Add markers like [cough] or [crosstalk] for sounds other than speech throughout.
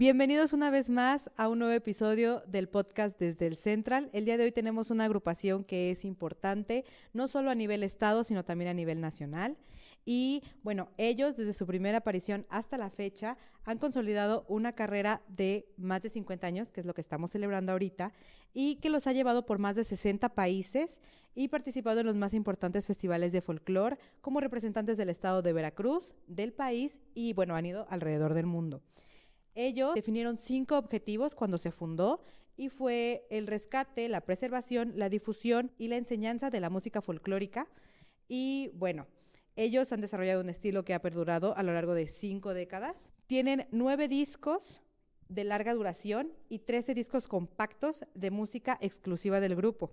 Bienvenidos una vez más a un nuevo episodio del podcast desde el Central. El día de hoy tenemos una agrupación que es importante, no solo a nivel estado, sino también a nivel nacional. Y bueno, ellos desde su primera aparición hasta la fecha han consolidado una carrera de más de 50 años, que es lo que estamos celebrando ahorita, y que los ha llevado por más de 60 países y participado en los más importantes festivales de folclore como representantes del estado de Veracruz, del país y bueno, han ido alrededor del mundo. Ellos definieron cinco objetivos cuando se fundó y fue el rescate, la preservación, la difusión y la enseñanza de la música folclórica. Y bueno, ellos han desarrollado un estilo que ha perdurado a lo largo de cinco décadas. Tienen nueve discos de larga duración y trece discos compactos de música exclusiva del grupo.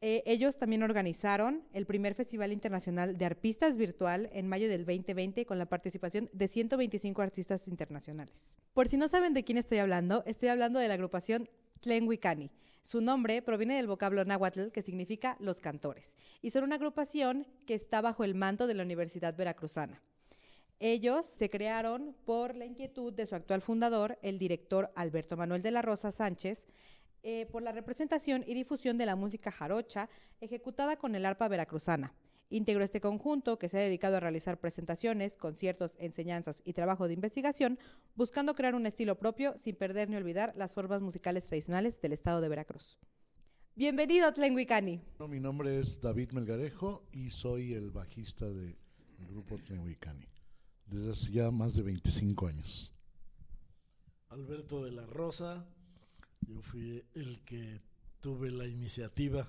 Eh, ellos también organizaron el primer Festival Internacional de Arpistas Virtual en mayo del 2020 con la participación de 125 artistas internacionales. Por si no saben de quién estoy hablando, estoy hablando de la agrupación Tlenhuicani. Su nombre proviene del vocablo náhuatl que significa los cantores y son una agrupación que está bajo el manto de la Universidad Veracruzana. Ellos se crearon por la inquietud de su actual fundador, el director Alberto Manuel de la Rosa Sánchez, eh, por la representación y difusión de la música jarocha ejecutada con el arpa veracruzana. Integró este conjunto que se ha dedicado a realizar presentaciones, conciertos, enseñanzas y trabajo de investigación, buscando crear un estilo propio sin perder ni olvidar las formas musicales tradicionales del estado de Veracruz. Bienvenido, Tlenguicani. mi nombre es David Melgarejo y soy el bajista del grupo Tlenguicani desde hace ya más de 25 años. Alberto de la Rosa, yo fui el que tuve la iniciativa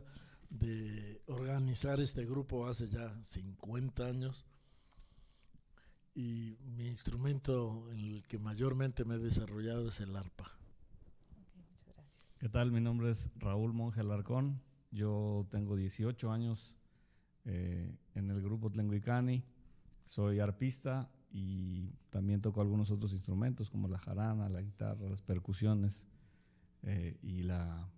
de organizar este grupo hace ya 50 años y mi instrumento en el que mayormente me he desarrollado es el arpa. ¿Qué tal? Mi nombre es Raúl Monge Alarcón. Yo tengo 18 años eh, en el grupo Tlenguicani. Soy arpista y también toco algunos otros instrumentos como la jarana, la guitarra, las percusiones. Eh, y la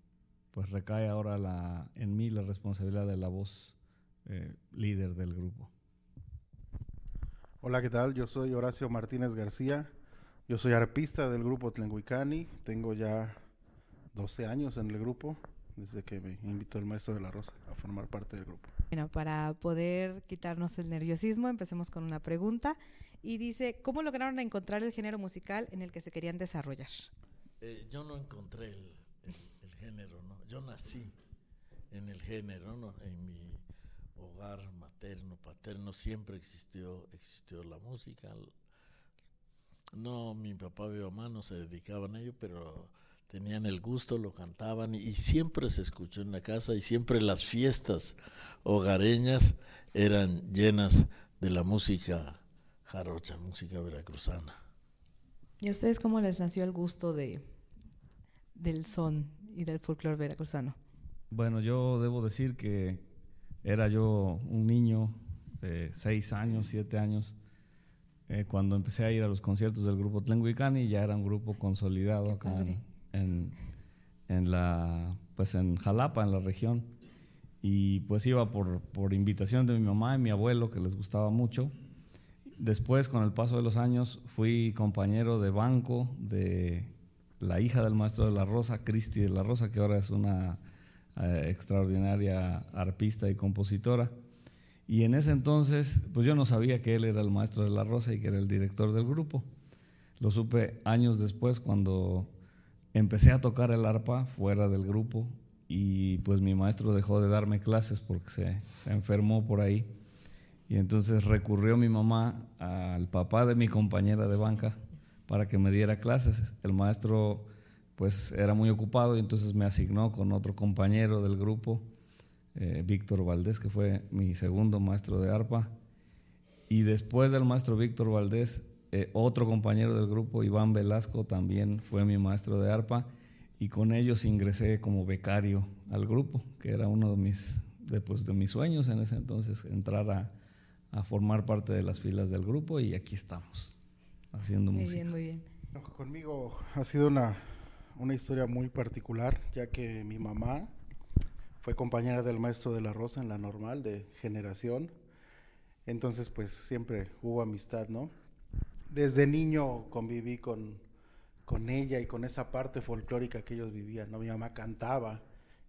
pues recae ahora la, en mí la responsabilidad de la voz eh, líder del grupo. Hola, ¿qué tal? Yo soy Horacio Martínez García. Yo soy arpista del grupo Tlenguicani. Tengo ya 12 años en el grupo, desde que me invitó el maestro de la Rosa a formar parte del grupo. Bueno, para poder quitarnos el nerviosismo, empecemos con una pregunta. Y dice, ¿cómo lograron encontrar el género musical en el que se querían desarrollar? Eh, yo no encontré el, género, ¿no? Yo nací en el género, ¿no? En mi hogar materno, paterno, siempre existió, existió la música. No, mi papá y mi mamá no se dedicaban a ello, pero tenían el gusto, lo cantaban y, siempre se escuchó en la casa y siempre las fiestas hogareñas eran llenas de la música jarocha, música veracruzana. ¿Y a ustedes cómo les nació el gusto de, del son y del folclore veracruzano? Bueno, yo debo decir que era yo un niño de seis años, siete años, eh, cuando empecé a ir a los conciertos del grupo Tlenguicani, ya era un grupo consolidado acá en, en, la, pues en Jalapa, en la región. Y pues iba por, por invitación de mi mamá y mi abuelo, que les gustaba mucho Después, con el paso de los años, fui compañero de banco de la hija del maestro de la Rosa, Cristi de la Rosa, que ahora es una eh, extraordinaria arpista y compositora. Y en ese entonces, pues yo no sabía que él era el maestro de la Rosa y que era el director del grupo. Lo supe años después cuando empecé a tocar el arpa fuera del grupo y pues mi maestro dejó de darme clases porque se, se enfermó por ahí. Y entonces recurrió mi mamá al papá de mi compañera de banca para que me diera clases. El maestro pues era muy ocupado y entonces me asignó con otro compañero del grupo, eh, Víctor Valdés, que fue mi segundo maestro de arpa. Y después del maestro Víctor Valdés, eh, otro compañero del grupo, Iván Velasco, también fue mi maestro de arpa. Y con ellos ingresé como becario al grupo, que era uno de mis, de, pues, de mis sueños en ese entonces, entrar a, a formar parte de las filas del grupo y aquí estamos, haciendo muy música. Bien, muy bien. Conmigo ha sido una, una historia muy particular, ya que mi mamá fue compañera del maestro de la Rosa en la normal de generación. Entonces, pues siempre hubo amistad, ¿no? Desde niño conviví con, con ella y con esa parte folclórica que ellos vivían. ¿no? Mi mamá cantaba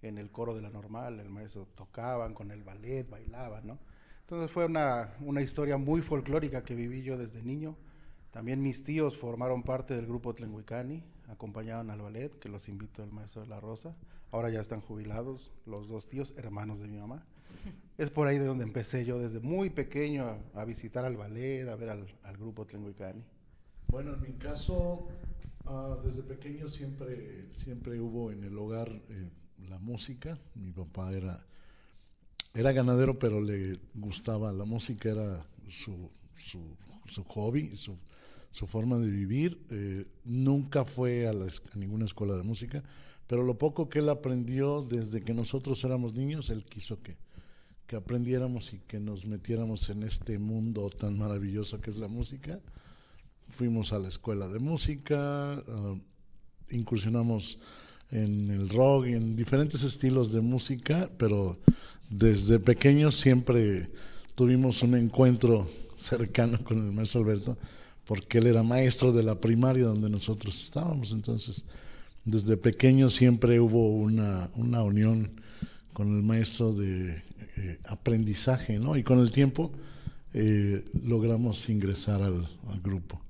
en el coro de la normal, el maestro tocaban con el ballet, bailaban, ¿no? Entonces fue una, una historia muy folclórica que viví yo desde niño. También mis tíos formaron parte del grupo Tlenguicani, acompañaban al ballet, que los invito al maestro de la Rosa. Ahora ya están jubilados los dos tíos, hermanos de mi mamá. [laughs] Es por ahí de donde empecé yo desde muy pequeño a, visitar al ballet, a ver al, al grupo Tlenguicani. Bueno, en mi caso, uh, desde pequeño siempre, siempre hubo en el hogar eh, la música. Mi papá era, era ganadero, pero le gustaba la música, era su, su, su hobby, su, forma de vivir. Eh, nunca fue a, la, a ninguna escuela de música, pero lo poco que él aprendió desde que nosotros éramos niños, él quiso que, que aprendiéramos y que nos metiéramos en este mundo tan maravilloso que es la música. Fuimos a la escuela de música, uh, incursionamos en el rock en diferentes estilos de música, pero desde pequeños siempre tuvimos un encuentro cercano con el maestro Alberto, porque él era maestro de la primaria donde nosotros estábamos. Entonces, desde pequeño siempre hubo una, una unión con el maestro de eh, aprendizaje, ¿no? Y con el tiempo eh, logramos ingresar al, grupo.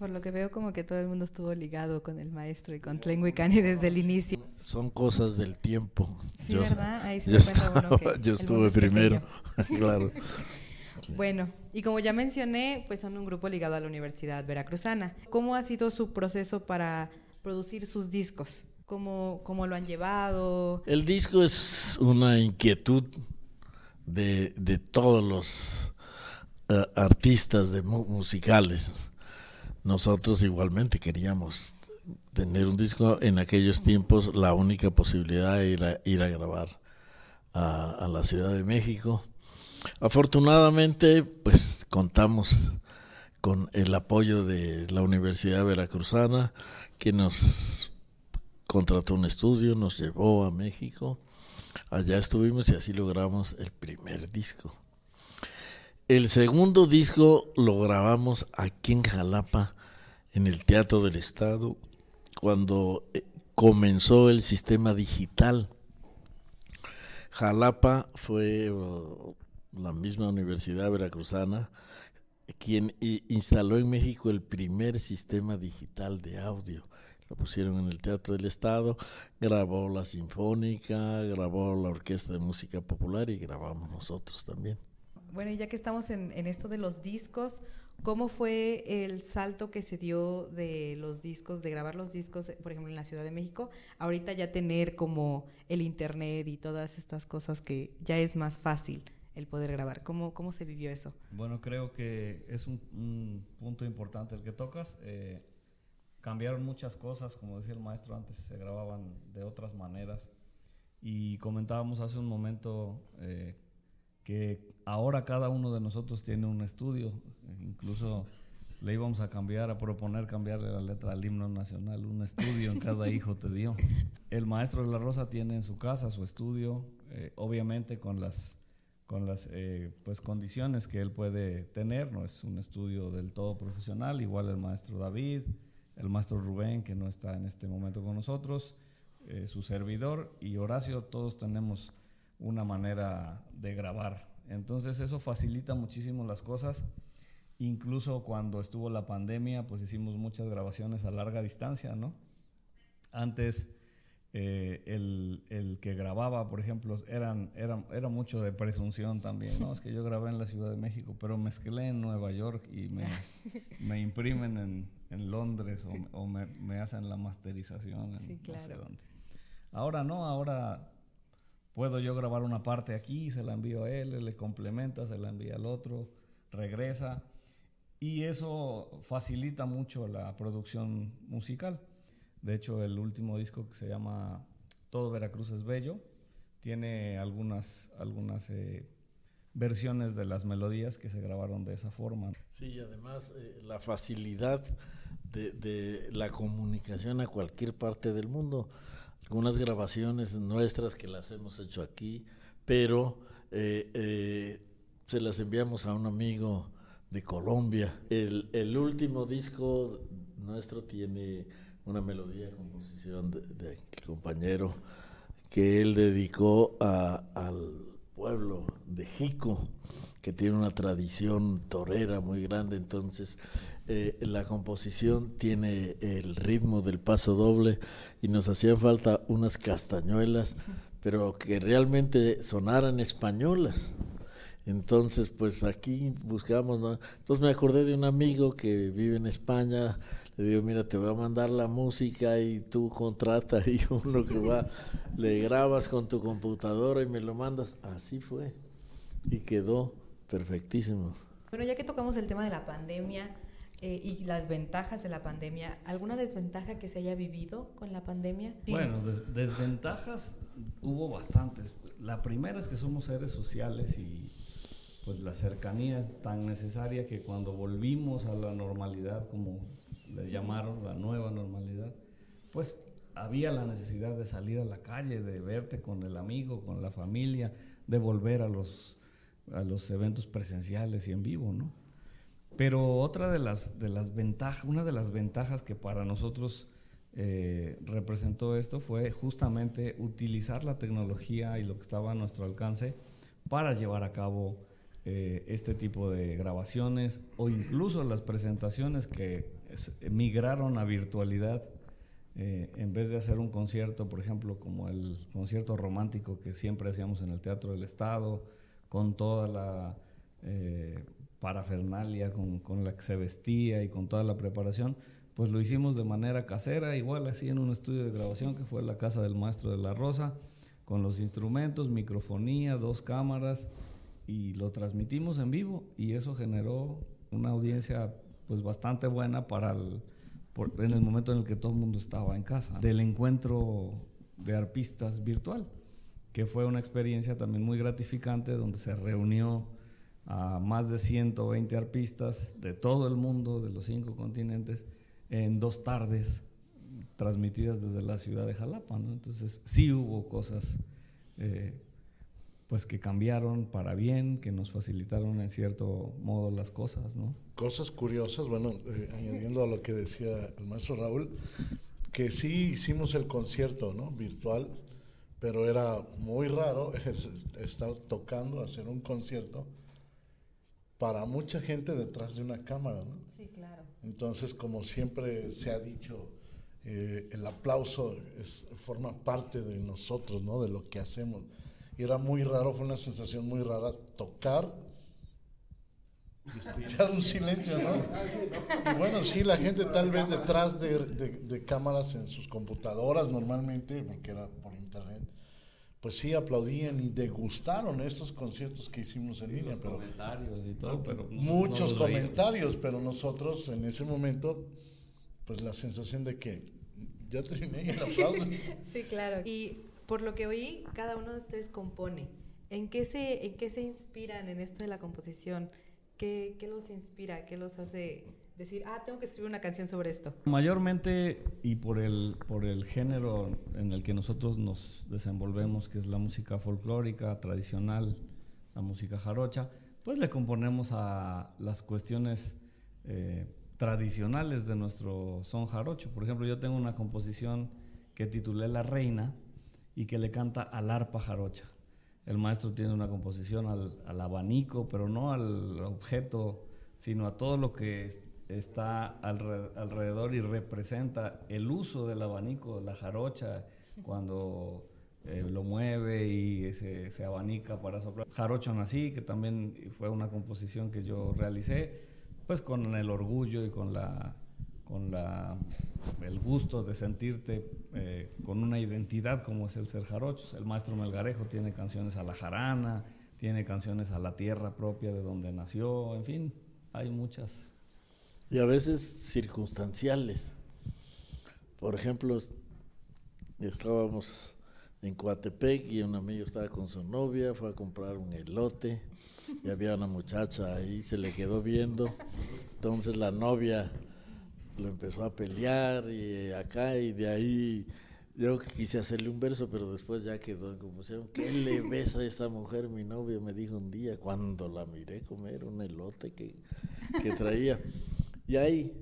Por lo que veo como que todo el mundo estuvo ligado con el maestro y con Tlenguicani desde el inicio. Son cosas del tiempo. Sí, yo, ¿verdad? [laughs] Ahí se yo, estaba, uno que yo estuve primero, [laughs] claro. [laughs] Bueno, y como ya mencioné, pues son un grupo ligado a la Universidad Veracruzana. ¿Cómo ha sido su proceso para producir sus discos? ¿Cómo, cómo lo han llevado? El disco es una inquietud de, de todos los uh, artistas de mu musicales. Nosotros igualmente queríamos tener un disco. En aquellos tiempos la única posibilidad era ir a grabar a, a la Ciudad de México. Afortunadamente, pues contamos con el apoyo de la Universidad Veracruzana, que nos contrató un estudio, nos llevó a México. Allá estuvimos y así logramos el primer disco. El segundo disco lo grabamos aquí en Jalapa, en el Teatro del Estado, cuando comenzó el sistema digital. Jalapa fue uh, la misma Universidad Veracruzana quien instaló en México el primer sistema digital de audio. Lo pusieron en el Teatro del Estado, grabó la Sinfónica, grabó la Orquesta de Música Popular y grabamos nosotros también. Bueno, y ya que estamos en, esto de los discos, ¿Cómo fue el salto que se dio de los discos, de grabar los discos, por ejemplo, en la Ciudad de México, ahorita ya tener como el Internet y todas estas cosas que ya es más fácil? el poder grabar. ¿Cómo, cómo se vivió eso? Bueno, creo que es un, un punto importante el que tocas. Eh, cambiaron muchas cosas, como decía el maestro antes, se grababan de otras maneras. Y comentábamos hace un momento eh, ahora cada uno de nosotros tiene un estudio, incluso le íbamos a cambiar, a proponer cambiarle la letra al himno nacional, un estudio en cada hijo te dio. El maestro de la Rosa tiene en su casa su estudio, eh, obviamente con las con las eh, pues condiciones que él puede tener, no es un estudio del todo profesional, igual el maestro David, el maestro Rubén, que no está en este momento con nosotros, eh, su servidor y Horacio, todos tenemos una manera de grabar. Entonces eso facilita muchísimo las cosas. Incluso cuando estuvo la pandemia, pues hicimos muchas grabaciones a larga distancia, ¿no? Antes eh, el, el, que grababa, por ejemplo, eran, eran, era mucho de presunción también, ¿no? Es que yo grabé en la Ciudad de México, pero mezclé en Nueva York y me, [laughs] me imprimen en, en Londres o, o me, me, hacen la masterización en sí, claro. no sé dónde. Ahora no, ahora puedo yo grabar una parte aquí, se la envío a él, él le complementa, se la envía al otro, regresa. Y eso facilita mucho la producción musical. De hecho, el último disco que se llama Todo Veracruz es Bello tiene algunas, algunas eh, versiones de las melodías que se grabaron de esa forma. Sí, y además eh, la facilidad de, de, la comunicación a cualquier parte del mundo. Algunas grabaciones nuestras que las hemos hecho aquí, pero eh, se las enviamos a un amigo de Colombia. El, el, último disco nuestro tiene una melodía, composición del de, compañero que él dedicó a, al pueblo de Jico, que tiene una tradición torera muy grande, entonces eh, la composición tiene el ritmo del paso doble y nos hacían falta unas castañuelas, pero que realmente sonaran españolas. Entonces, pues aquí buscamos, ¿no? Entonces me acordé de un amigo que vive en España, le digo, mira, te voy a mandar la música y tú contrata ahí [laughs] uno que va, le grabas con tu computadora y me lo mandas. Así fue. Y quedó perfectísimo. Bueno, ya que tocamos el tema de la pandemia, eh, y las ventajas de la pandemia. ¿Alguna desventaja que se haya vivido con la pandemia? Bueno, desventajas hubo bastantes. La primera es que somos seres sociales y pues la cercanía es tan necesaria que cuando volvimos a la normalidad, como le llamaron, la nueva normalidad, pues había la necesidad de salir a la calle, de verte con el amigo, con la familia, de volver a los, a los eventos presenciales y en vivo, ¿no? Pero otra de las, de las ventajas, una de las ventajas que para nosotros eh, representó esto fue justamente utilizar la tecnología y lo que estaba a nuestro alcance para llevar a cabo eh, este tipo de grabaciones o incluso las presentaciones que migraron a virtualidad eh, en vez de hacer un concierto, por ejemplo, como el concierto romántico que siempre hacíamos en el Teatro del Estado, con toda la parafernalia con, con, la que se vestía y con toda la preparación, pues lo hicimos de manera casera, igual así en un estudio de grabación que fue la casa del maestro de la Rosa, con los instrumentos, microfonía, dos cámaras, y lo transmitimos en vivo y eso generó una audiencia pues bastante buena para el, en el momento en el que todo el mundo estaba en casa, del encuentro de arpistas virtual, que fue una experiencia también muy gratificante donde se reunió a más de 120 arpistas de todo el mundo, de los cinco continentes, en dos tardes transmitidas desde la ciudad de Jalapa. Entonces sí hubo cosas eh, pues que cambiaron para bien, que nos facilitaron en cierto modo las cosas. ¿no? Cosas curiosas, bueno, eh, añadiendo a lo que decía el maestro Raúl, que sí hicimos el concierto ¿no? virtual, pero era muy raro [laughs] estar tocando, hacer un concierto para mucha gente detrás de una cámara, ¿no? Sí, claro. Entonces, como siempre se ha dicho, eh, el aplauso es, forma parte de nosotros, ¿no? De lo que hacemos. Y era muy raro, fue una sensación muy rara tocar y escuchar un silencio, ¿no? Y bueno, sí, la gente tal vez detrás de, de cámaras en sus computadoras normalmente, porque era por internet, pues sí aplaudían y degustaron estos conciertos que hicimos en línea. Pero, comentarios y todo, pero muchos comentarios, pero nosotros en ese momento, pues la sensación de que ya terminé el aplauso. [laughs] sí, claro. Y por lo que oí, cada uno de ustedes compone. ¿En qué se, en qué se inspiran en esto de la composición? ¿Qué, qué los inspira? ¿Qué los hace decir, ah, tengo que escribir una canción sobre esto? Mayormente, y por el, por el género en el que nosotros nos desenvolvemos, que es la música folclórica, tradicional, la música jarocha, pues le componemos a las cuestiones eh, tradicionales de nuestro son jarocho. Por ejemplo, yo tengo una composición que titulé La Reina y que le canta al arpa jarocha. El maestro tiene una composición al, al abanico, pero no al objeto, sino a todo lo que está alrededor y representa el uso del abanico, la jarocha, cuando eh, lo mueve y se, se, abanica para soplar. Jarocho Nací, que también fue una composición que yo realicé, pues con el orgullo y con la con la, el gusto de sentirte eh, con una identidad como es el ser jarocho. El maestro Melgarejo tiene canciones a la jarana, tiene canciones a la tierra propia de donde nació, en fin, hay muchas y a veces circunstanciales. Por ejemplo, estábamos en Coatepec y un amigo estaba con su novia, fue a comprar un elote y había una muchacha ahí, se le quedó viendo. Entonces la novia lo empezó a pelear y acá y de ahí Yo quise hacerle un verso, pero después ya quedó en confusión. ¿Qué le [laughs] ves a esa mujer? Mi novio me dijo un día cuando la miré comer un elote que, que traía. Y ahí,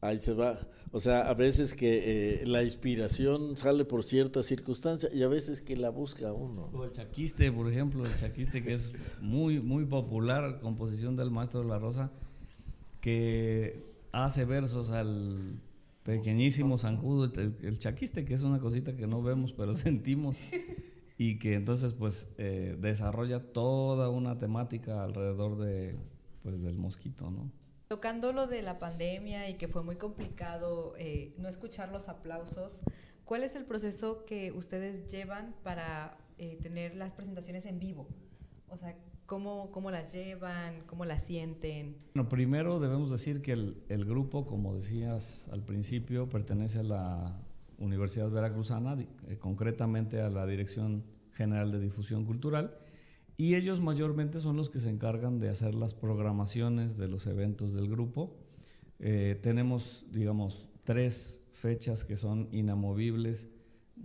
ahí se va. O sea, a veces que eh, la inspiración sale por ciertas circunstancias y a veces que la busca uno. O el chaquiste, por ejemplo, el chaquiste que es muy, muy popular, composición del maestro de la Rosa, que hace versos al pequeñísimo zancudo, el, chaquiste, que es una cosita que no vemos, pero [laughs] sentimos, y que entonces pues eh, desarrolla toda una temática alrededor de, pues, del mosquito, ¿no? Tocando lo de la pandemia y que fue muy complicado eh, no escuchar los aplausos, ¿cuál es el proceso que ustedes llevan para eh, tener las presentaciones en vivo? O sea, ¿cómo, ¿cómo, las llevan? ¿Cómo las sienten? Bueno, primero debemos decir que el, el, grupo, como decías al principio, pertenece a la Universidad Veracruzana, eh, concretamente a la Dirección General de Difusión Cultural y ellos mayormente son los que se encargan de hacer las programaciones de los eventos del grupo. Eh, tenemos, digamos, tres fechas que son inamovibles,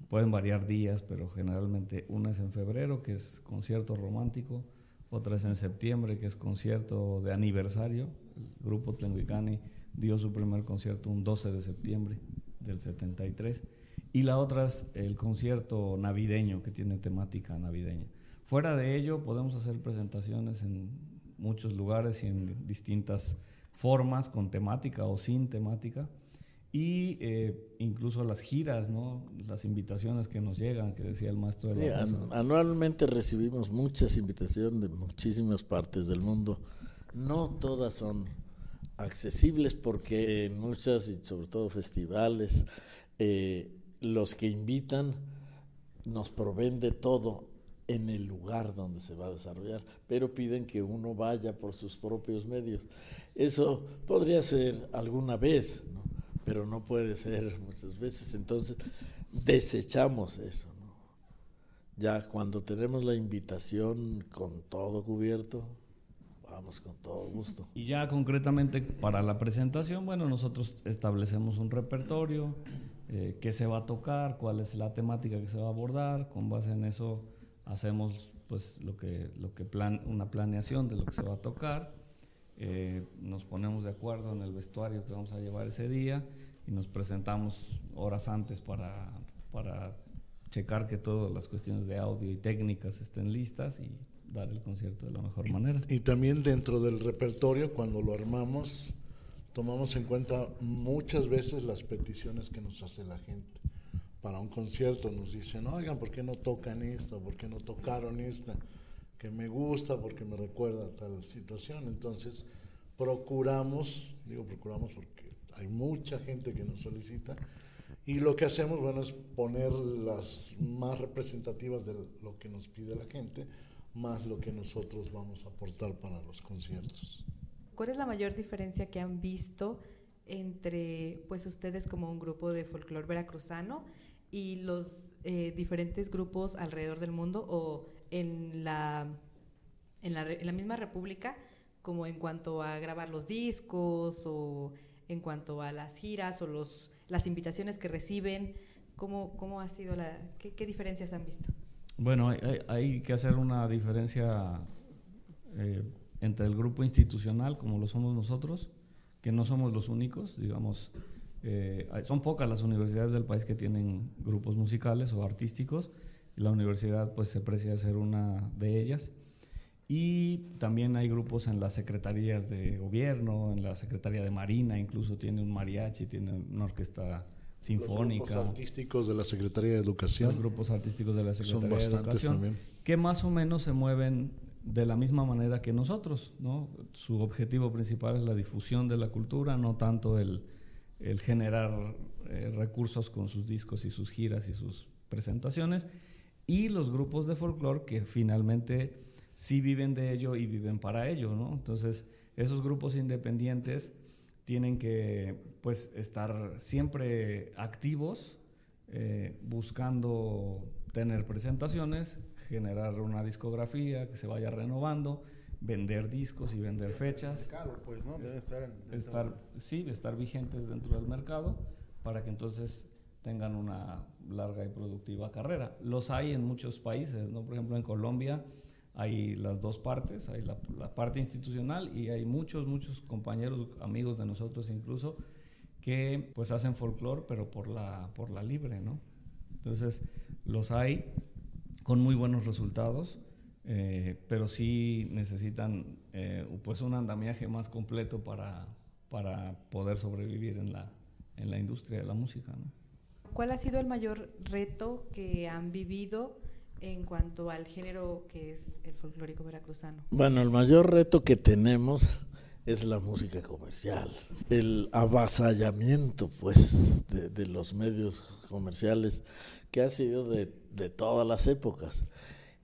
pueden variar días, pero generalmente una es en febrero, que es concierto romántico, otra es en septiembre, que es concierto de aniversario. El grupo Tlenguicani dio su primer concierto un 12 de septiembre del 73. Y la otra es el concierto navideño, que tiene temática navideña. Fuera de ello, podemos hacer presentaciones en muchos lugares y en distintas formas, con temática o sin temática. Y eh, incluso las giras, ¿no? las invitaciones que nos llegan, que decía el maestro de sí, Anualmente recibimos muchas invitaciones de muchísimas partes del mundo. No todas son accesibles porque en muchas, y sobre todo festivales, eh, los que invitan nos proveen de todo en el lugar donde se va a desarrollar, pero piden que uno vaya por sus propios medios. Eso podría ser alguna vez, pero no puede ser muchas veces. Entonces, desechamos eso. Ya cuando tenemos la invitación con todo cubierto, vamos con todo gusto. Y ya concretamente para la presentación, bueno, nosotros establecemos un repertorio, eh, qué se va a tocar, cuál es la temática que se va a abordar, con base en eso hacemos pues lo que, lo que plan, una planeación de lo que se va a tocar, eh, nos ponemos de acuerdo en el vestuario que vamos a llevar ese día y nos presentamos horas antes para, para checar que todas las cuestiones de audio y técnicas estén listas y dar el concierto de la mejor manera. Y también dentro del repertorio, cuando lo armamos, tomamos en cuenta muchas veces las peticiones que nos hace la gente para un concierto nos dicen, oigan, ¿por qué no tocan esta? ¿Por qué no tocaron esta? Que me gusta porque me recuerda tal situación. Entonces, procuramos, digo procuramos porque hay mucha gente que nos solicita, y lo que hacemos, bueno, es poner las más representativas de lo que nos pide la gente, más lo que nosotros vamos a aportar para los conciertos. ¿Cuál es la mayor diferencia que han visto entre pues ustedes como un grupo de folclore veracruzano y los eh, diferentes grupos alrededor del mundo o en la, en la, en la misma república, como en cuanto a grabar los discos o en cuanto a las giras o los, las invitaciones que reciben? ¿Cómo, cómo ha sido la, qué, qué diferencias han visto? Bueno, hay, hay que hacer una diferencia eh, entre el grupo institucional, como lo somos nosotros, que no somos los únicos, digamos, eh, son pocas las universidades del país que tienen grupos musicales o artísticos. La universidad pues se precia ser una de ellas. Y también hay grupos en las secretarías de gobierno, en la Secretaría de Marina, incluso tiene un mariachi, tiene una orquesta sinfónica. Los grupos artísticos de la Secretaría de Educación. Los grupos artísticos de la Secretaría de Educación. También. Que más o menos se mueven de la misma manera que nosotros, ¿no? Su objetivo principal es la difusión de la cultura, no tanto el, el generar eh, recursos con sus discos y sus giras y sus presentaciones, y los grupos de folclore que finalmente sí viven de ello y viven para ello, ¿no? Entonces, esos grupos independientes tienen que pues estar siempre activos, eh, buscando tener presentaciones, generar una discografía que se vaya renovando, vender discos y vender fechas. pues, estar, estar, sí, estar vigentes dentro del mercado para que entonces tengan una larga y productiva carrera. Los hay en muchos países, ¿no? Por ejemplo, en Colombia hay las dos partes, hay la, parte institucional y hay muchos, muchos compañeros, amigos de nosotros incluso, que pues hacen folclore, pero por la, por la libre, ¿no? Entonces, los hay con muy buenos resultados, eh, pero sí necesitan eh, pues un andamiaje más completo para, para poder sobrevivir en la, en la industria de la música, ¿no? ¿Cuál ha sido el mayor reto que han vivido en cuanto al género que es el folclórico veracruzano? Bueno, el mayor reto que tenemos es la música comercial, el avasallamiento pues de, los medios comerciales que ha sido de, de todas las épocas.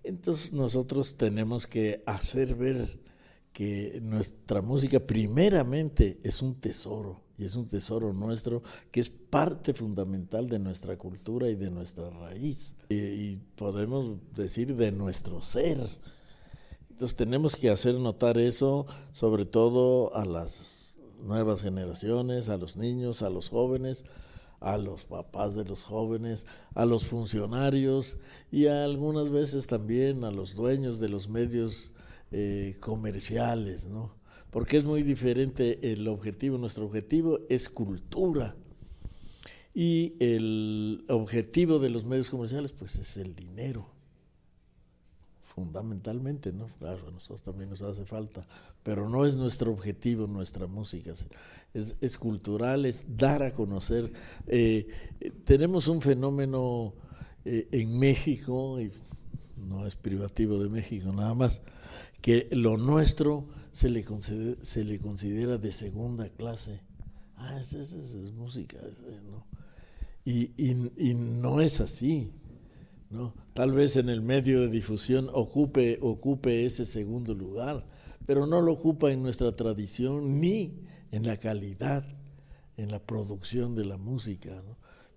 Entonces nosotros tenemos que hacer ver que nuestra música primeramente es un tesoro y es un tesoro nuestro que es parte fundamental de nuestra cultura y de nuestra raíz y, podemos decir de nuestro ser. Entonces tenemos que hacer notar eso sobre todo a las nuevas generaciones, a los niños, a los jóvenes, a los papás de los jóvenes, a los funcionarios y algunas veces también a los dueños de los medios eh, comerciales, ¿no? Porque es muy diferente el objetivo. Nuestro objetivo es cultura y el objetivo de los medios comerciales pues es el dinero fundamentalmente, ¿no? Claro, a nosotros también nos hace falta, pero no es nuestro objetivo nuestra música, es, cultural, es dar a conocer. Eh, tenemos un fenómeno eh, en México, y no es privativo de México nada más, que lo nuestro se le, se le considera de segunda clase. Ah, esa, es música, ¿no? Y, y, no es así, ¿no? Tal vez en el medio de difusión ocupe, ocupe ese segundo lugar, pero no lo ocupa en nuestra tradición ni en la calidad, en la producción de la música,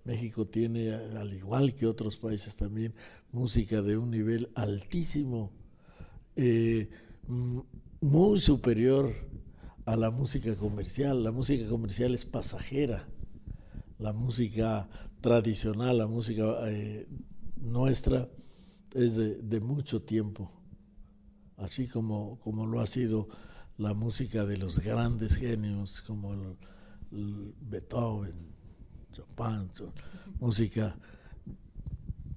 México tiene, al igual que otros países también, música de un nivel altísimo. Eh, muy superior a la música comercial. La música comercial es pasajera. La música tradicional, la música eh, nuestra, es de, mucho tiempo, así como, como lo ha sido la música de los grandes genios como Beethoven, Chopin, música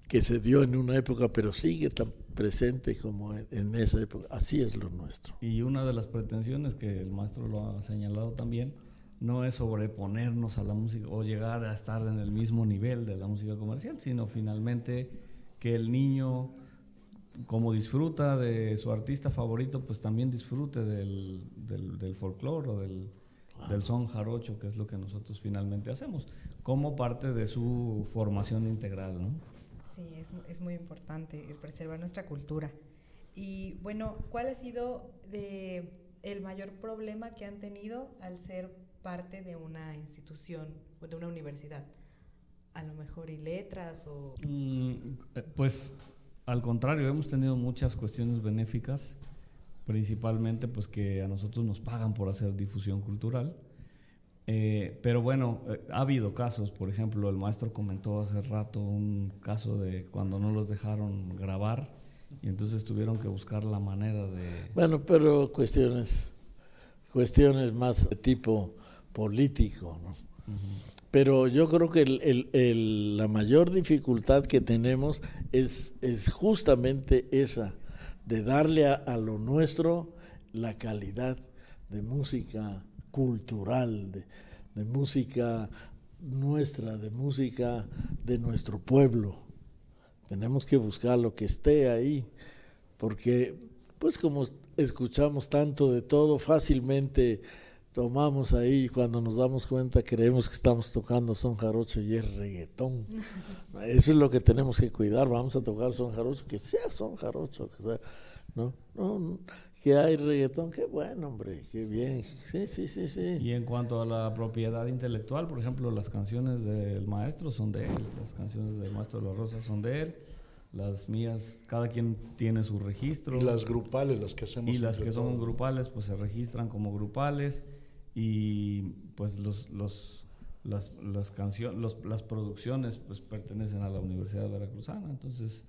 que se dio en una época pero sigue tan presente como en, esa época. Así es lo nuestro. Y una de las pretensiones que el maestro lo ha señalado también, no es sobreponernos a la música o llegar a estar en el mismo nivel de la música comercial, sino finalmente que el niño, como disfruta de su artista favorito, pues también disfrute del, del, folclore o del, del son jarocho, que es lo que nosotros finalmente hacemos, como parte de su formación integral, ¿no? Sí, es, es muy importante preservar nuestra cultura. Y bueno, ¿cuál ha sido de el mayor problema que han tenido al ser parte de una institución o de una universidad? A lo mejor y letras o... Mm, eh, pues al contrario, hemos tenido muchas cuestiones benéficas, principalmente pues que a nosotros nos pagan por hacer difusión cultural eh, pero bueno, eh, ha habido casos, por ejemplo, el maestro comentó hace rato un caso de cuando no los dejaron grabar y entonces tuvieron que buscar la manera de... Bueno, pero cuestiones, cuestiones más de tipo político, ¿no? Pero yo creo que el, el, la mayor dificultad que tenemos es, es justamente esa, de darle a, a lo nuestro la calidad de música cultural, de, música nuestra, de música de nuestro pueblo. Tenemos que buscar lo que esté ahí, porque pues como escuchamos tanto de todo, fácilmente tomamos ahí y cuando nos damos cuenta creemos que estamos tocando son jarocho y es reggaetón. [laughs] Eso es lo que tenemos que cuidar, vamos a tocar son jarocho, que sea son jarocho, que sea, ¿no? No, que hay reggaetón, qué bueno, hombre, qué bien. Sí, sí, sí, sí. Y en cuanto a la propiedad intelectual, por ejemplo, las canciones del maestro son de él, las canciones del maestro de la Rosa son de él, las mías, cada quien tiene su registro. Y las grupales, las que hacemos. Y las que son grupales, pues se registran como grupales y pues los, los las, las canciones, las producciones pues pertenecen a la Universidad Veracruzana, entonces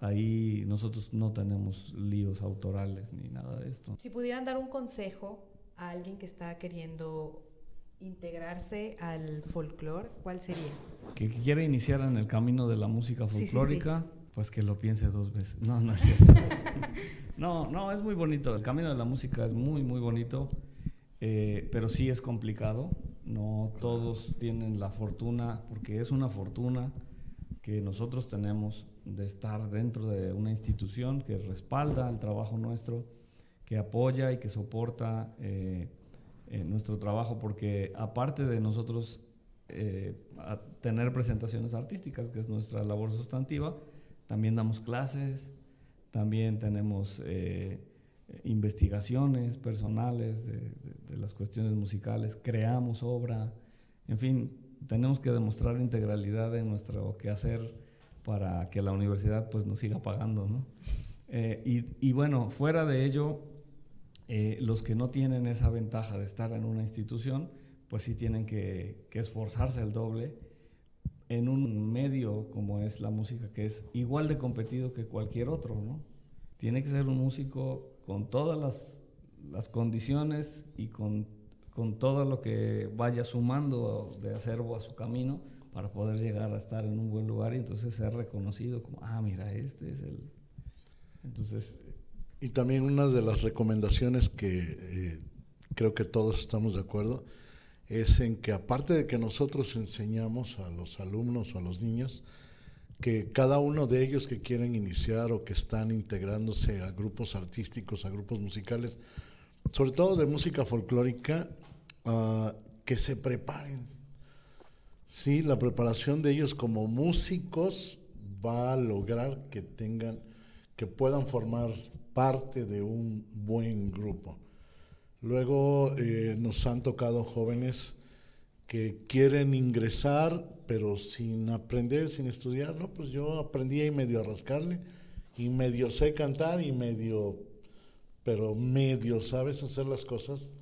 ahí nosotros no tenemos líos autorales ni nada de esto. Si pudieran dar un consejo a alguien que está queriendo integrarse al folclore, ¿cuál sería? Que, quiera iniciar en el camino de la música Sí, sí, sí. folclórica, pues que lo piense dos veces. No, no es cierto. [laughs] no, no, es muy bonito. El camino de la música es muy, muy bonito, eh, pero sí es complicado. No todos tienen la fortuna, porque es una fortuna que nosotros tenemos de estar dentro de una institución que respalda el trabajo nuestro, que apoya y que soporta eh, eh, nuestro trabajo, porque aparte de nosotros eh, tener presentaciones artísticas, que es nuestra labor sustantiva, también damos clases, también tenemos investigaciones personales de- de las cuestiones musicales, creamos obra, en fin, tenemos que demostrar integralidad en nuestro quehacer para que la universidad pues nos siga pagando, ¿no? Eh, y, y bueno, fuera de ello, eh, los que no tienen esa ventaja de estar en una institución, pues sí tienen que, que esforzarse el doble en un medio como es la música, que es igual de competido que cualquier otro, ¿no? Tiene que ser un músico con todas las, las condiciones y con, con todo lo que vaya sumando de acervo a su camino para poder llegar a estar en un buen lugar y entonces ser reconocido como, ah, mira, este es el... Entonces, Y también una de las recomendaciones que eh, creo que todos estamos de acuerdo es en que aparte de que nosotros enseñamos a los alumnos o a los niños, que cada uno de ellos que quieren iniciar o que están integrándose a grupos artísticos, a grupos musicales, sobre todo de música folclórica, ah, que se preparen. Sí, la preparación de ellos como músicos va a lograr que tengan, que puedan formar parte de un buen grupo. Luego eh, nos han tocado jóvenes que quieren ingresar, pero sin aprender, sin estudiar, ¿no? Pues yo aprendí y medio a rascarle, y medio sé cantar, y medio, pero medio sabes hacer las cosas,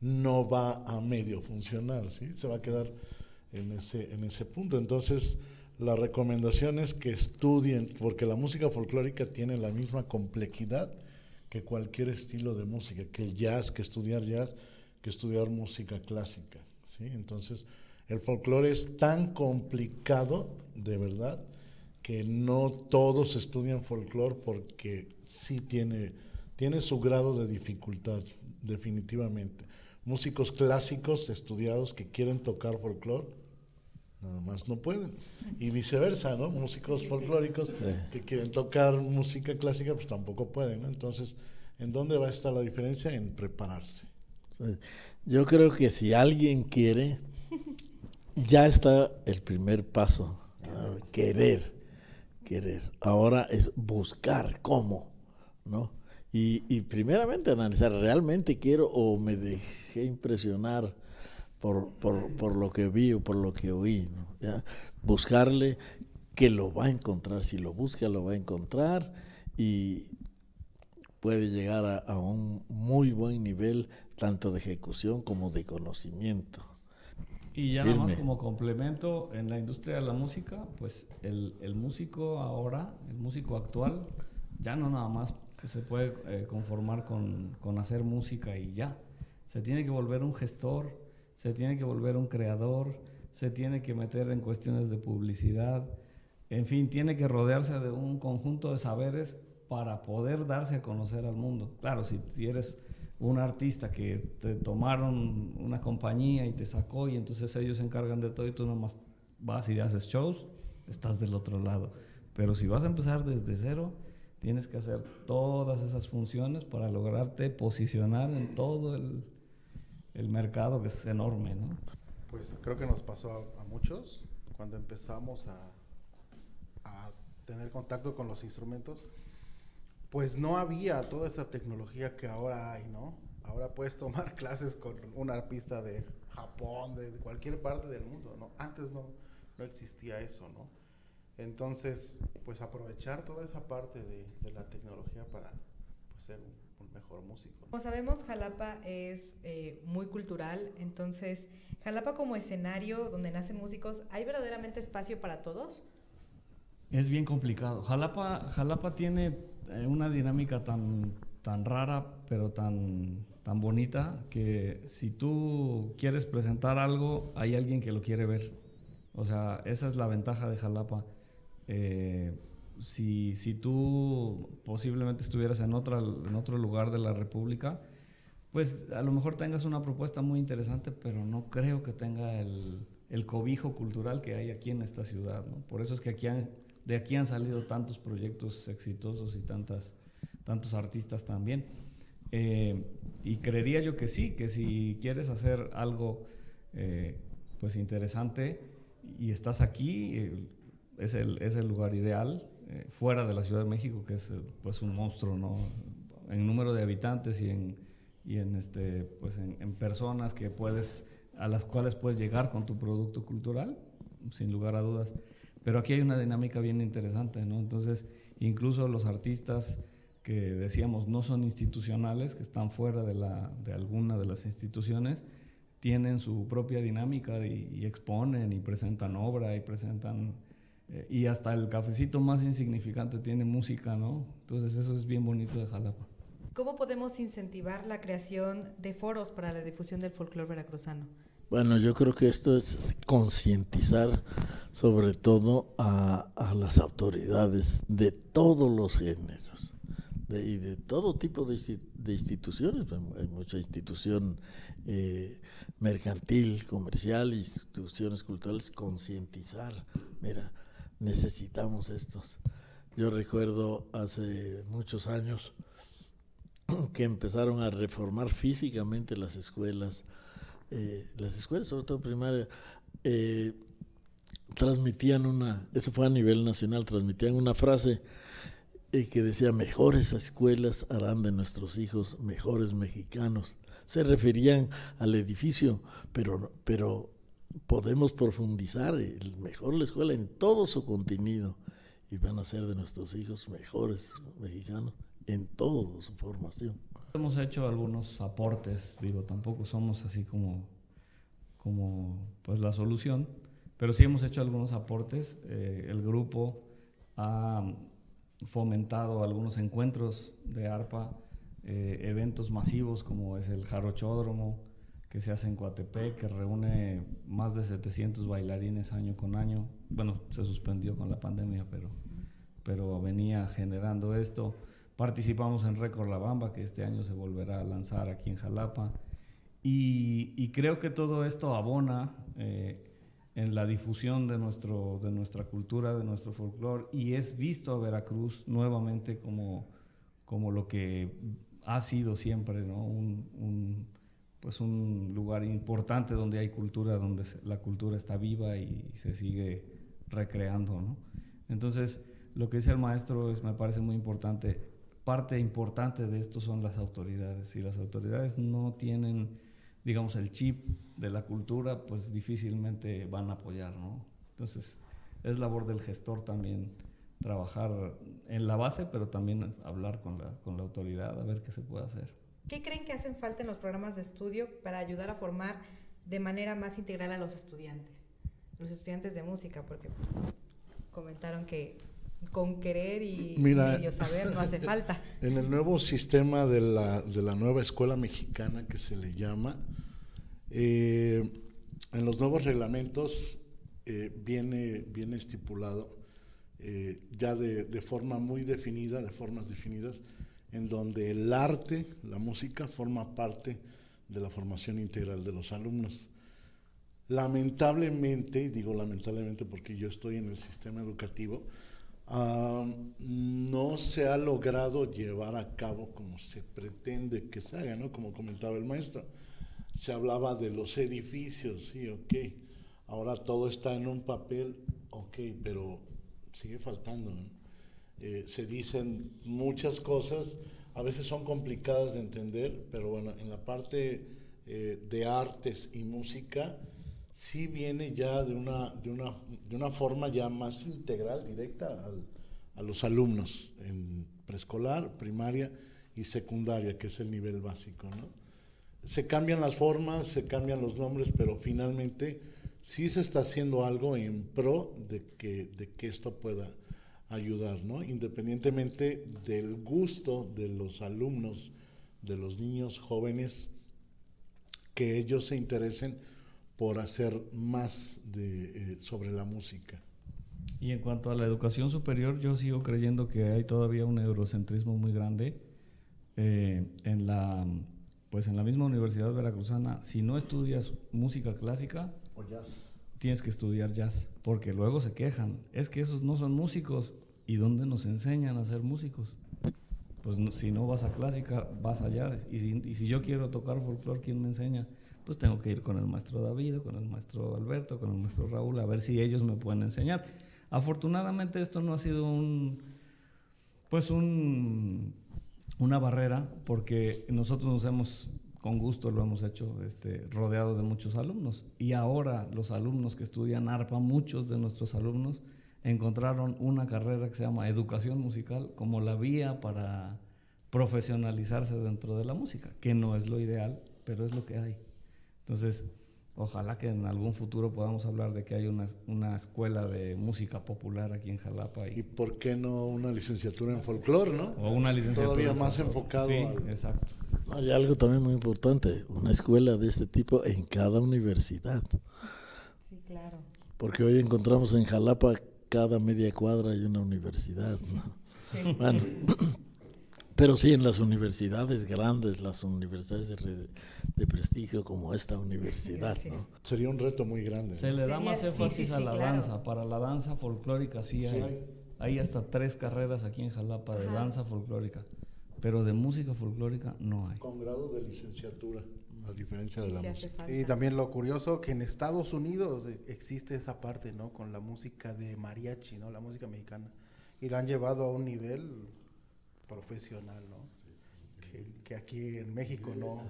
no va a medio funcionar, ¿sí? Se va a quedar en ese, en ese punto. Entonces, la recomendación es que estudien, porque la música folclórica tiene la misma complejidad que cualquier estilo de música, que el jazz, que estudiar jazz, que estudiar música clásica. ¿sí? Entonces, el folclore es tan complicado, de verdad, que no todos estudian folclore porque sí tiene, tiene su grado de dificultad, definitivamente. Músicos clásicos estudiados que quieren tocar folclore, nada más no pueden. Y viceversa, ¿no? Músicos folclóricos que quieren tocar música clásica, pues tampoco pueden, ¿no? Entonces, ¿en dónde va a estar la diferencia? En prepararse. Yo creo que si alguien quiere, ya está el primer paso. Querer, querer. Ahora es buscar cómo, ¿no? Y, y primeramente analizar, ¿realmente quiero o me dejé impresionar por, por, por lo que vi o por lo que oí? ¿no? ¿Ya? Buscarle que lo va a encontrar. Si lo busca, lo va a encontrar y puede llegar a, a un muy buen nivel tanto de ejecución como de conocimiento. Y ya nada más como complemento, en la industria de la música, pues el, el músico ahora, el músico actual, ya no nada más que se puede eh, conformar con, con hacer música y ya. Se tiene que volver un gestor, se tiene que volver un creador, se tiene que meter en cuestiones de publicidad, en fin, tiene que rodearse de un conjunto de saberes para poder darse a conocer al mundo. Claro, si, si eres un artista que te tomaron una compañía y te sacó y entonces ellos se encargan de todo y tú nomás vas y haces shows, estás del otro lado. Pero si vas a empezar desde cero, tienes que hacer todas esas funciones para lograrte posicionar en todo el, el mercado que es enorme, ¿no? Pues creo que nos pasó a, muchos cuando empezamos a, a tener contacto con los instrumentos. Pues no había toda esa tecnología que ahora hay, ¿no? Ahora puedes tomar [laughs] clases con un arpista de Japón, de, de cualquier parte del mundo, ¿no? Antes no, no existía eso, ¿no? Entonces, pues aprovechar toda esa parte de, de la tecnología para pues, ser un, un mejor músico. Como sabemos, Jalapa es eh, muy cultural, entonces, Jalapa como escenario donde nacen músicos, ¿hay verdaderamente espacio para todos? Es bien complicado. Jalapa, Jalapa tiene eh, una dinámica tan, tan rara, pero tan, tan bonita, que si tú quieres presentar algo, hay alguien que lo quiere ver. O sea, esa es la ventaja de Jalapa. Eh, si, si tú posiblemente estuvieras en, otra, en otro lugar de la República, pues a lo mejor tengas una propuesta muy interesante, pero no creo que tenga el, cobijo cultural que hay aquí en esta ciudad. ¿no? Por eso es que aquí han, de aquí han salido tantos proyectos exitosos y tantas, tantos artistas también. Eh, y creería yo que sí, que si quieres hacer algo eh, pues interesante y estás aquí, es, el, es el lugar ideal, eh, fuera de la Ciudad de México, que es eh, pues un monstruo, ¿no? En número de habitantes y en, y en este, pues en, en personas que puedes, a las cuales puedes llegar con tu producto cultural, sin lugar a dudas. Pero aquí hay una dinámica bien interesante, ¿no? Entonces, incluso los artistas que decíamos no son institucionales, que están fuera de, la, de alguna de las instituciones, tienen su propia dinámica y, y exponen y presentan obra y presentan eh, y hasta el cafecito más insignificante tiene música, ¿no? Entonces eso es bien bonito de Jalapa. ¿Cómo podemos incentivar la creación de foros para la difusión del folclore veracruzano? Bueno, yo creo que esto es concientizar sobre todo a, a, las autoridades de todos los géneros de, y de todo tipo de, de, instituciones. Hay mucha institución eh, mercantil, comercial, instituciones culturales, concientizar. Mira, necesitamos estos. Yo recuerdo hace muchos años [clears throat] que empezaron a reformar físicamente las escuelas, eh, las escuelas, sobre todo primaria, eh, transmitían una, eso fue a nivel nacional, transmitían una frase eh, que decía, mejores escuelas harán de nuestros hijos mejores mexicanos. Se referían al edificio, pero, pero podemos profundizar el mejor la escuela en todo su contenido y van a ser de nuestros hijos mejores mexicanos en toda su formación. Hemos hecho algunos aportes, digo, tampoco somos así como, como pues la solución, pero sí hemos hecho algunos aportes. Eh, el grupo ha fomentado algunos encuentros de ARPA, eh, eventos masivos como es el Jarochódromo, que se hace en Coatepec, que reúne más de 700 bailarines año con año. Bueno, se suspendió con la pandemia, pero, pero venía generando esto. Participamos en Récord La Bamba, que este año se volverá a lanzar aquí en Jalapa. Y, y creo que todo esto abona eh, en la difusión de, nuestro, de nuestra cultura, de nuestro folclore, y es visto a Veracruz nuevamente como, como lo que ha sido siempre, ¿no? un, un pues un lugar importante donde hay cultura, donde la cultura está viva y se sigue recreando, ¿no? Entonces, lo que dice el maestro es, me parece muy importante. Parte importante de esto son las autoridades. Si las autoridades no tienen, digamos, el chip de la cultura, pues difícilmente van a apoyar, ¿no? Entonces, es labor del gestor también trabajar en la base, pero también hablar con la, con la autoridad a ver qué se puede hacer. ¿Qué creen que hacen falta en los programas de estudio para ayudar a formar de manera más integral a los estudiantes? Los estudiantes de música, porque comentaron que con querer y Mira, medio saber no hace [laughs] falta. En el nuevo sistema de la, de la nueva escuela mexicana que se le llama, eh, en los nuevos reglamentos eh, viene, viene estipulado eh, ya de, de forma muy definida, de formas definidas, en donde el arte, la música, forma parte de la formación integral de los alumnos. Lamentablemente, digo lamentablemente porque yo estoy en el sistema educativo, uh, no se ha logrado llevar a cabo como se pretende que se haga, ¿no? Como comentaba el maestro. Se hablaba de los edificios, sí, ok. Ahora todo está en un papel, ok, pero sigue faltando, ¿no? Eh, se dicen muchas cosas, a veces son complicadas de entender, pero bueno, en la parte eh, de artes y música sí viene ya de una, de una, de una forma ya más integral, directa al, a los alumnos en preescolar, primaria y secundaria, que es el nivel básico, ¿no? Se cambian las formas, se cambian los nombres, pero finalmente sí se está haciendo algo en pro de que, de que esto pueda ayudar, ¿no? Independientemente del gusto de los alumnos, de los niños jóvenes, que ellos se interesen por hacer más de, eh, sobre la música. Y en cuanto a la educación superior, yo sigo creyendo que hay todavía un eurocentrismo muy grande. Eh, en, la, pues en la misma Universidad Veracruzana, si no estudias música clásica, O jazz. Tienes que estudiar jazz, porque luego se quejan. Es que esos no son músicos. ¿Y dónde nos enseñan a ser músicos? Pues si no vas a clásica, vas a jazz. Y si, yo quiero tocar folclore, ¿quién me enseña? Pues tengo que ir con el maestro David, con el maestro Alberto, con el maestro Raúl, a ver si ellos me pueden enseñar. Afortunadamente esto no ha sido un, pues un, una barrera, porque nosotros nos hemos, con gusto lo hemos hecho, este, rodeado de muchos alumnos. Y ahora los alumnos que estudian arpa, muchos de nuestros alumnos, encontraron una carrera que se llama educación musical como la vía para profesionalizarse dentro de la música, que no es lo ideal, pero es lo que hay. Entonces, ojalá que en algún futuro podamos hablar de que hay una, una escuela de música popular aquí en Jalapa ¿Y y, por qué no una licenciatura en folclore, no? o una licenciatura. Todavía en más folclore. enfocado Sí, al- exacto. Hay algo también muy importante, una escuela de este tipo en cada universidad. Sí, claro. Porque hoy encontramos en Jalapa cada media cuadra hay una universidad. ¿no? Sí. Bueno, pero sí en las universidades grandes, las universidades de, re- de prestigio como esta universidad, ¿no? Sería un reto muy grande. Se ¿no? le da Sería- más sí, énfasis sí, a sí, la claro. danza. Para la danza folclórica sí, Sí hay. hay. Hasta tres carreras aquí en Jalapa de Ajá. danza folclórica. Pero de música folclórica no hay. Con grado de licenciatura, a diferencia de Sí, la sí hace música. Y también lo curioso que en Estados Unidos eh, existe esa parte, ¿no? Con la música de mariachi, ¿no? La música mexicana. Y la han llevado a un nivel profesional, ¿no? Que, que aquí en México no,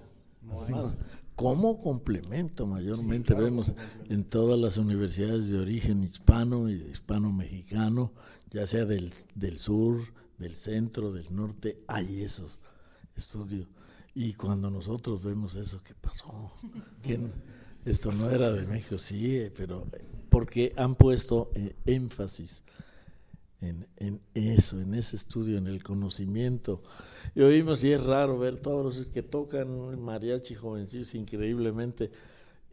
no hay. Además, como complemento mayormente claro, vemos complemento. en todas las universidades de origen hispano y hispano-mexicano, ya sea del, del sur, del centro, del norte, hay esos estudios. Y cuando nosotros vemos eso, ¿qué pasó? ¿Quién? Esto no era de México, sí, eh, pero eh, porque han puesto eh, énfasis en, en eso, en ese estudio, en el conocimiento. Y oímos, y es raro ver todos los que tocan mariachi jovencillos increíblemente,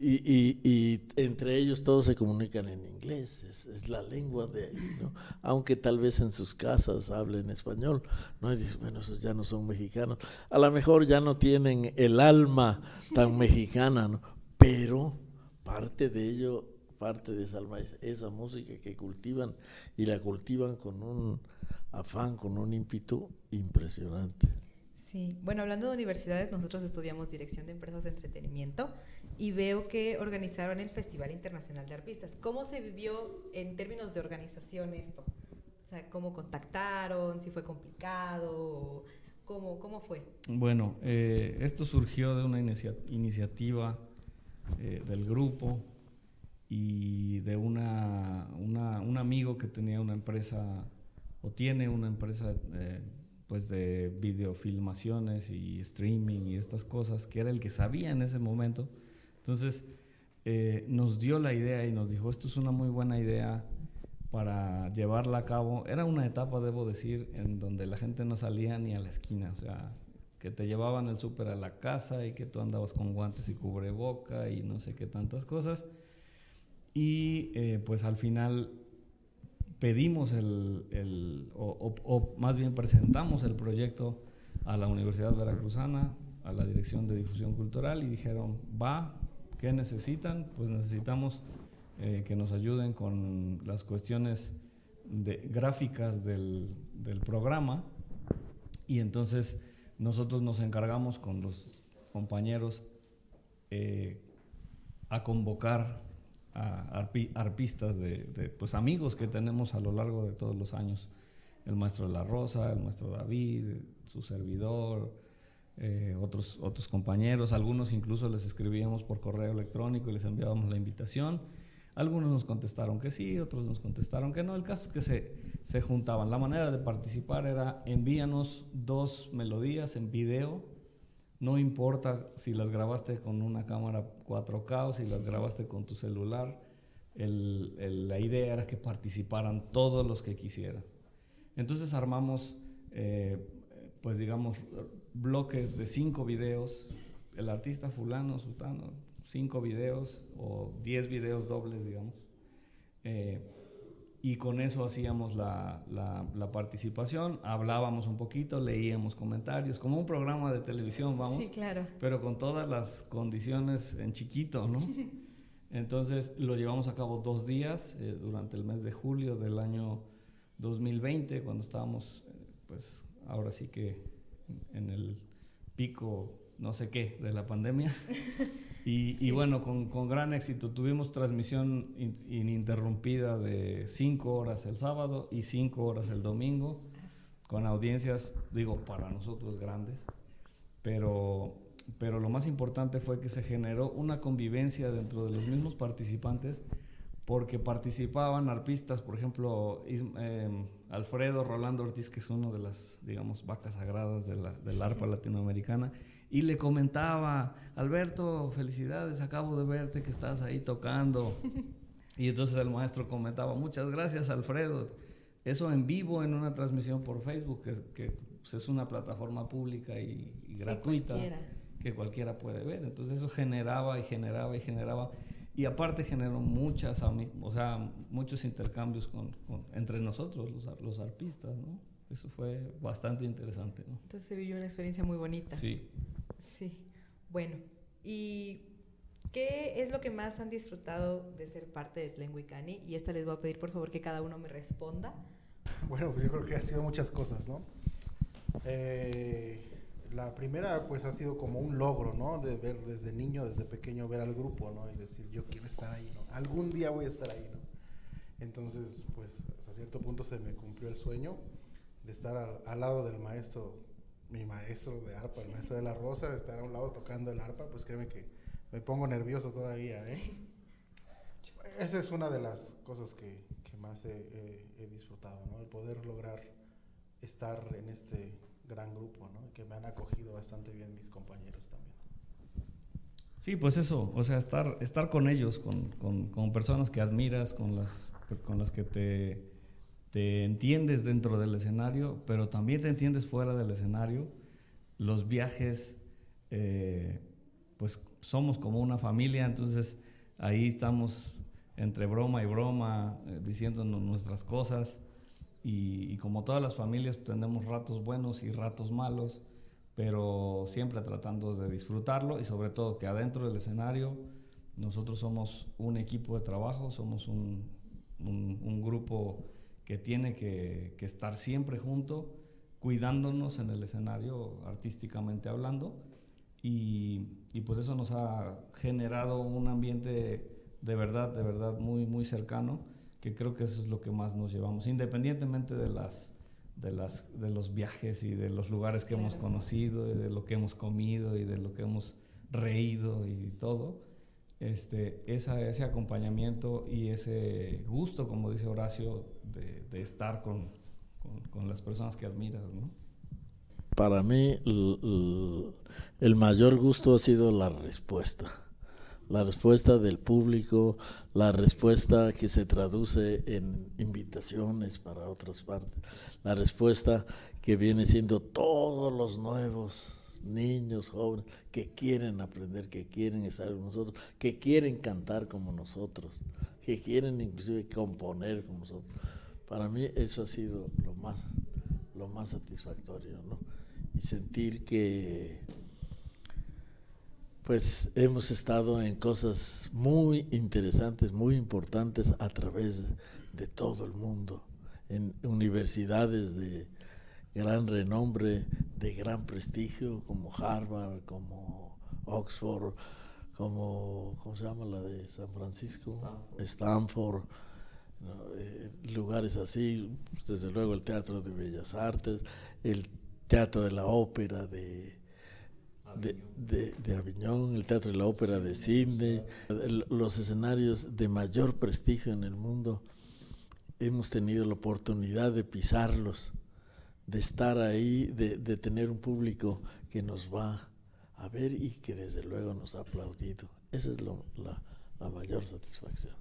y, y, y entre ellos todos se comunican en inglés, es, es la lengua de ahí, ¿no? Aunque tal vez en sus casas hablen español, ¿no? Y dices, bueno, esos ya no son mexicanos, a lo mejor ya no tienen el alma tan mexicana, ¿no? Pero parte de ello, parte de esa música que cultivan y la cultivan con un afán, con un ímpetu impresionante. Sí, bueno, hablando de universidades, nosotros estudiamos Dirección de Empresas de Entretenimiento y veo que organizaron el Festival Internacional de Arpistas. ¿Cómo se vivió en términos de organización esto? O sea, ¿cómo contactaron? ¿Si fue complicado? ¿Cómo, cómo fue? Bueno, eh, esto surgió de una inicia- iniciativa eh, del grupo y de una, una- un amigo que tenía una empresa o tiene una empresa eh, pues de videofilmaciones y streaming y estas cosas, que era el que sabía en ese momento. Entonces eh, nos dio la idea y nos dijo, esto es una muy buena idea para llevarla a cabo. Era una etapa, debo decir, en donde la gente no salía ni a la esquina, o sea, que te llevaban el súper a la casa y que tú andabas con guantes y cubreboca y no sé qué tantas cosas. Y eh, pues al final pedimos el, el- o, más bien presentamos el proyecto a la Universidad Veracruzana, a la Dirección de Difusión Cultural y dijeron, va, ¿qué necesitan? Pues necesitamos eh, que nos ayuden con las cuestiones de, gráficas del, del programa y entonces nosotros nos encargamos con los compañeros eh, a convocar a arpi- arpistas de, de, pues amigos que tenemos a lo largo de todos los años. El maestro de la Rosa, el maestro David, su servidor, eh, otros, otros compañeros, algunos incluso les escribíamos por correo electrónico y les enviábamos la invitación. Algunos nos contestaron que sí, otros nos contestaron que no. El caso es que se, se juntaban. La manera de participar era envíanos dos melodías en video. No importa si las grabaste con una cámara 4K o si las grabaste con tu celular. la idea era que participaran todos los que quisieran. Entonces armamos, eh, pues digamos, bloques de cinco videos. El artista fulano, sultano, cinco videos o diez videos dobles, digamos. Eh, y con eso hacíamos la, la, participación, hablábamos un poquito, leíamos comentarios, como un programa de televisión, vamos. Sí, claro. Pero con todas las condiciones en chiquito, ¿no? [laughs] Entonces lo llevamos a cabo dos días eh, durante el mes de julio del año 2020, cuando estábamos, eh, pues ahora sí que en el pico, no sé qué, de la pandemia. [laughs] Y, bueno, con, gran éxito. Tuvimos transmisión ininterrumpida de cinco horas el sábado y cinco horas el domingo, con audiencias, digo, para nosotros grandes. Pero, pero lo más importante fue que se generó una convivencia dentro de los mismos participantes, porque participaban arpistas, por ejemplo, em, Alfredo Rolando Ortiz, que es uno de las, digamos, vacas sagradas de la, del arpa latinoamericana y le comentaba, Alberto, felicidades, acabo de verte que estás ahí tocando. Y entonces el maestro comentaba, muchas gracias Alfredo. Eso en vivo en una transmisión por Facebook, que, pues, es una plataforma pública y, gratuita que cualquiera puede ver. Entonces eso generaba y generaba y generaba. Y aparte generó muchas, o sea, muchos intercambios con, entre nosotros, los, los arpistas, ¿no? Eso fue bastante interesante, ¿no? Entonces se vivió una experiencia muy bonita. Sí. Sí, bueno, ¿y qué es lo que más han disfrutado de ser parte de Tlenguicani? Y esta les voy a pedir por favor que cada uno me responda. [laughs] Bueno, pues yo creo que han sido muchas cosas, ¿no? Eh, la primera pues ha sido como un logro, ¿no? De ver desde niño, desde pequeño, ver al grupo, ¿no? Y decir, yo quiero estar ahí, ¿no? Algún día voy a estar ahí, ¿no? Entonces, pues hasta cierto punto se me cumplió el sueño de estar al lado del maestro mi maestro de arpa, el maestro de la rosa, de estar a un lado tocando el arpa, pues créeme que me pongo nervioso todavía, ¿eh? Esa es una de las cosas que, que más he, disfrutado, ¿no? El poder lograr estar en este gran grupo, ¿no? Que me han acogido bastante bien mis compañeros también. Sí, pues eso, o sea, estar, estar con ellos, con, con, con personas que admiras, con las, con las que te te entiendes dentro del escenario, pero también te entiendes fuera del escenario. Los viajes, eh, pues somos como una familia, entonces ahí estamos entre broma y broma, eh, diciéndonos nuestras cosas. Y, como todas las familias, pues, tenemos ratos buenos y ratos malos, pero siempre tratando de disfrutarlo y sobre todo que adentro del escenario nosotros somos un equipo de trabajo, somos un, grupo que tiene que, estar siempre junto, cuidándonos en el escenario artísticamente hablando. Y, pues eso nos ha generado un ambiente de verdad, de verdad muy, muy cercano, que creo que eso es lo que más nos llevamos, independientemente de las de, las, de los viajes y de los lugares que hemos conocido y de lo que hemos comido y de lo que hemos reído y todo, este, esa, ese acompañamiento y ese gusto, como dice Horacio, de, estar con, con, las personas que admiras, ¿no? Para mí el, mayor gusto ha sido la respuesta. La respuesta del público, la respuesta que se traduce en invitaciones para otras partes, la respuesta que viene siendo todos los nuevos niños, jóvenes, que quieren aprender, que quieren estar con nosotros, que quieren cantar como nosotros, que quieren inclusive componer como nosotros. Para mí eso ha sido lo más, lo más satisfactorio, ¿no? Y sentir que pues hemos estado en cosas muy interesantes, muy importantes a través de todo el mundo, en universidades de gran renombre, de gran prestigio, como Harvard, como Oxford, como, ¿cómo se llama la de San Francisco? Stanford. Eh, lugares así, desde luego el Teatro de Bellas Artes, el Teatro de la Ópera de, de, de, de, Aviñón, el Teatro de la Ópera de Sydney, los escenarios de mayor prestigio en el mundo. Hemos tenido la oportunidad de pisarlos, de estar ahí, de, de tener un público que nos va a ver y que desde luego nos ha aplaudido. Esa es lo, la, la mayor satisfacción.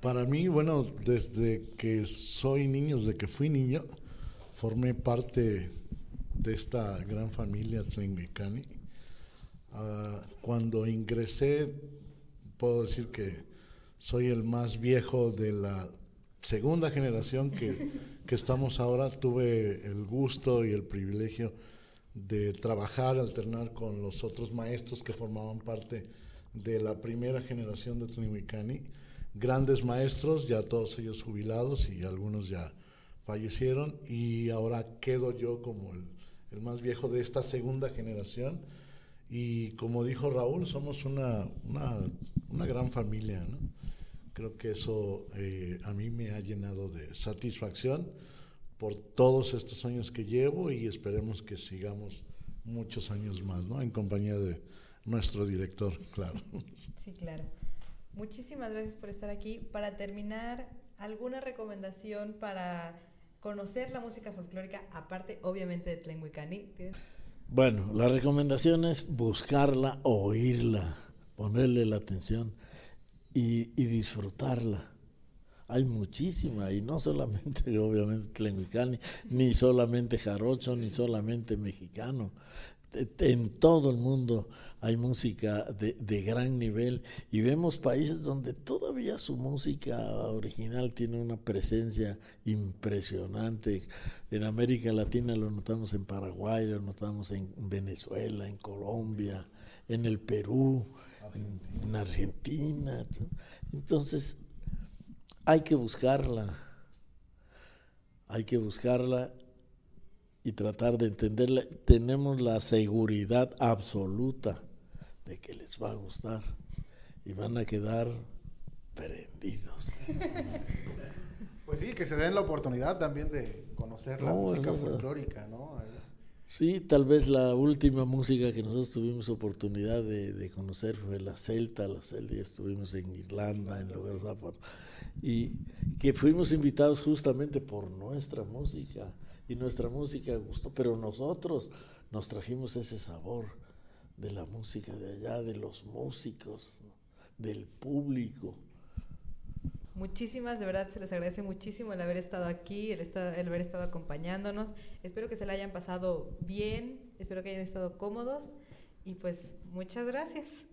Para mí, bueno, desde que soy niño, desde que fui niño, formé parte de esta gran familia Tlenguicani. Uh, cuando ingresé, puedo decir que soy el más viejo de la segunda generación que, [laughs] que estamos ahora. Tuve el gusto y el privilegio de trabajar, alternar con los otros maestros que formaban parte de la primera generación de Tlenguicani. Grandes maestros, ya todos ellos jubilados y algunos ya fallecieron y ahora quedo yo como el, más viejo de esta segunda generación. Y como dijo Raúl, somos una, una gran familia. ¿no? Creo que eso eh, a mí me ha llenado de satisfacción por todos estos años que llevo y esperemos que sigamos muchos años más, ¿no? En compañía de nuestro director, claro. Sí, claro. Muchísimas gracias por estar aquí. Para terminar, ¿alguna recomendación para conocer la música folclórica, aparte obviamente de Tlenguicani? Bueno, la recomendación es buscarla, oírla, ponerle la atención y, disfrutarla. Hay muchísima, y no solamente, [laughs] obviamente, Tlenguicani, ni solamente jarocho, ni solamente mexicano en todo el mundo hay música de, gran nivel y vemos países donde todavía su música original tiene una presencia impresionante. En América Latina lo notamos en Paraguay, lo notamos en Venezuela, en Colombia, en el Perú, en, en Argentina. Entonces, hay que buscarla, hay que buscarla y tratar de entenderla, tenemos la seguridad absoluta de que les va a gustar y van a quedar prendidos. Pues sí, que se den la oportunidad también de conocer la música folclórica, ¿no? Sí, tal vez la última música que nosotros tuvimos oportunidad de, de conocer fue la celta, la celta, estuvimos en Irlanda, en lugares y que fuimos invitados justamente por nuestra música y nuestra música gustó, pero nosotros nos trajimos ese sabor de la música de allá, de los músicos, del público. Muchísimas, de verdad se les agradece muchísimo el haber estado aquí, el, estar, el haber estado acompañándonos. Espero que se la hayan pasado bien, espero que hayan estado cómodos y pues muchas gracias.